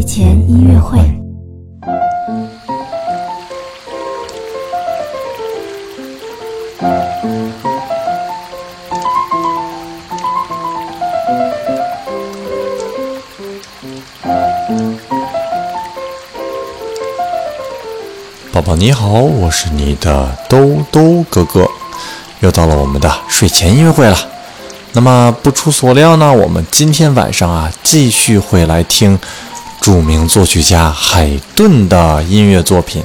睡前音乐会。宝宝你好，我是你的兜兜哥哥，又到了我们的睡前音乐会了。那么不出所料呢，我们今天晚上啊，继续会来听著名作曲家海顿的音乐作品。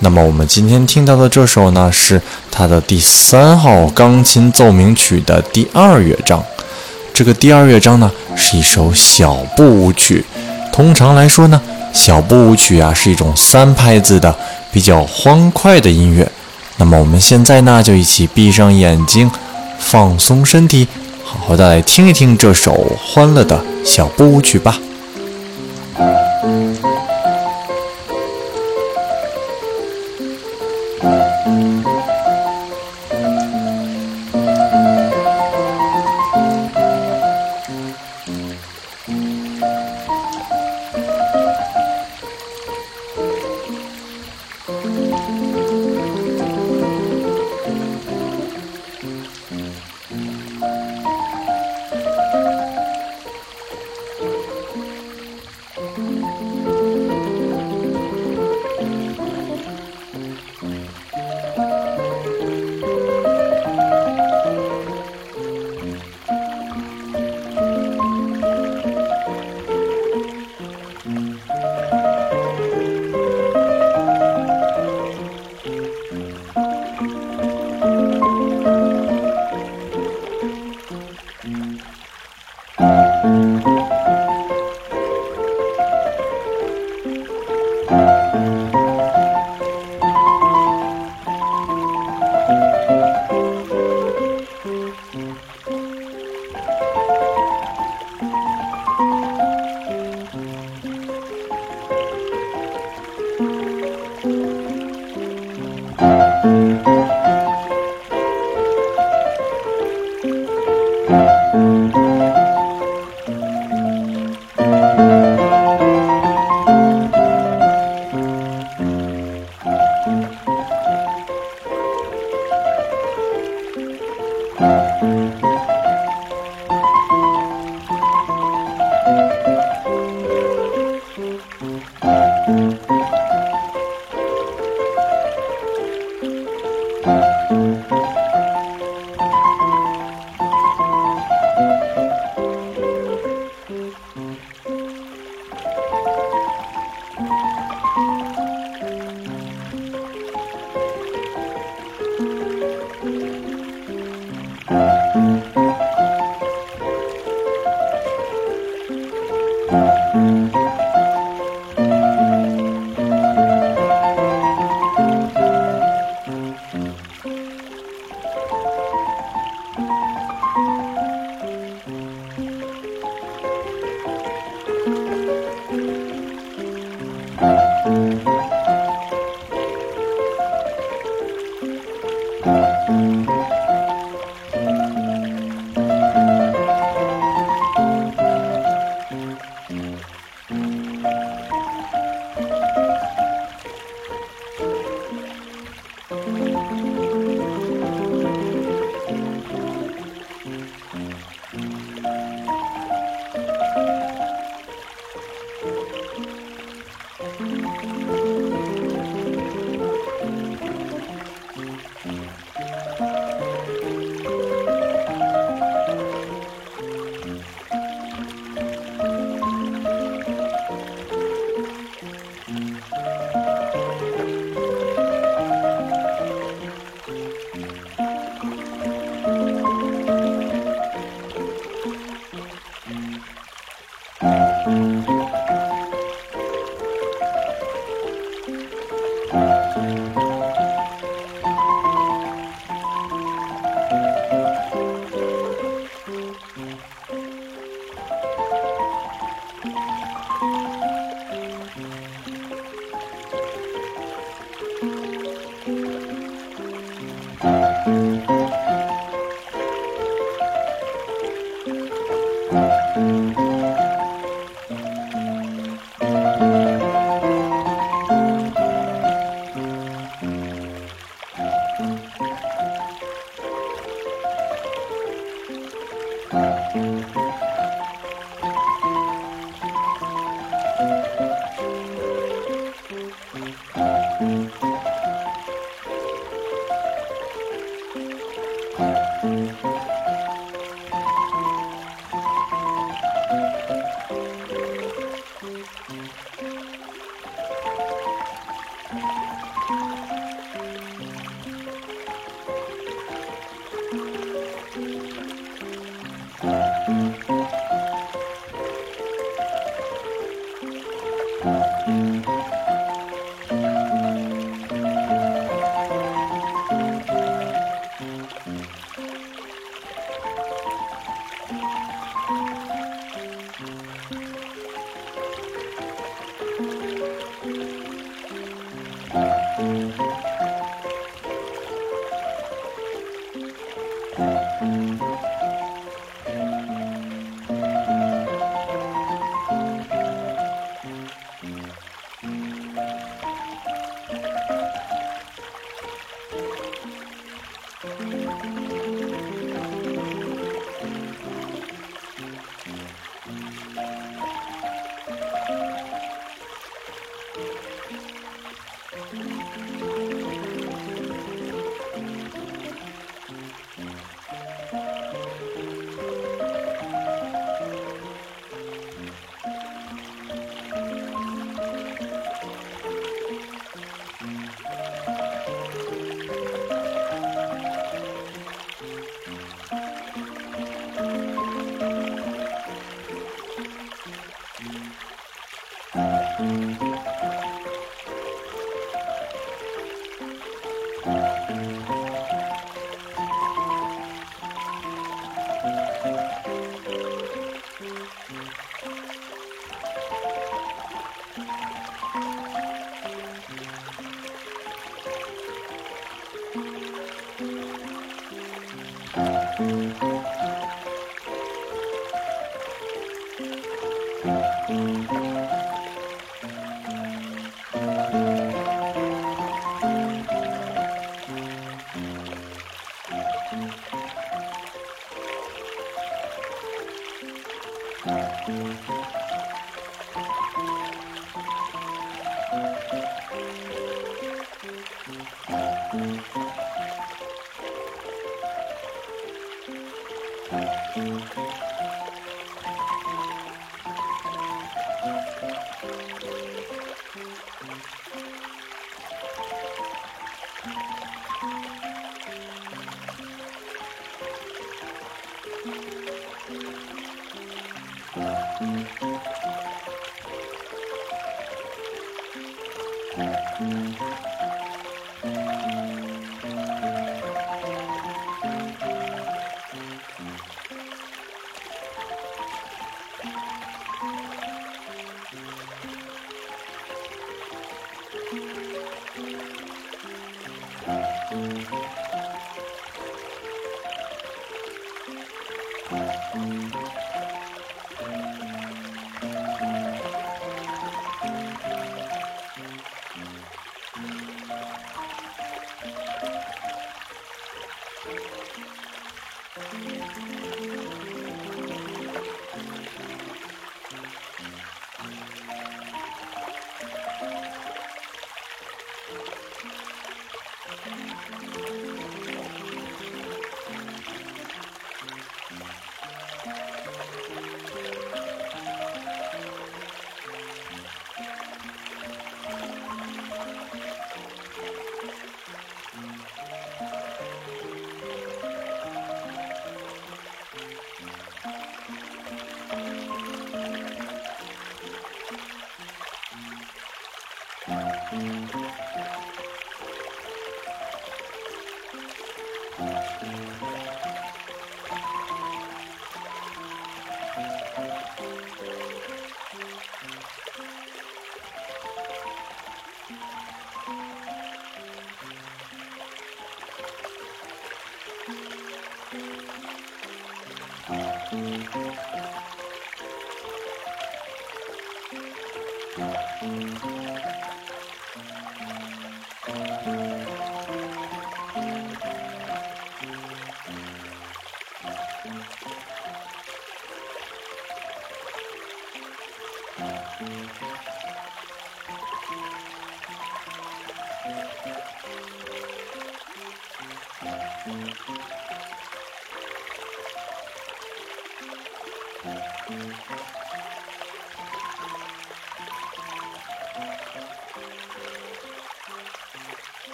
那么我们今天听到的这首呢，是他的第三号钢琴奏鸣曲的第二乐章。这个第二乐章呢，是一首小步舞曲。通常来说呢，小步舞曲啊是一种三拍子的比较欢快的音乐。那么我们现在呢，就一起闭上眼睛，放松身体，好好的来听一听这首欢乐的小步舞曲吧。Thank you. Mm-hmm.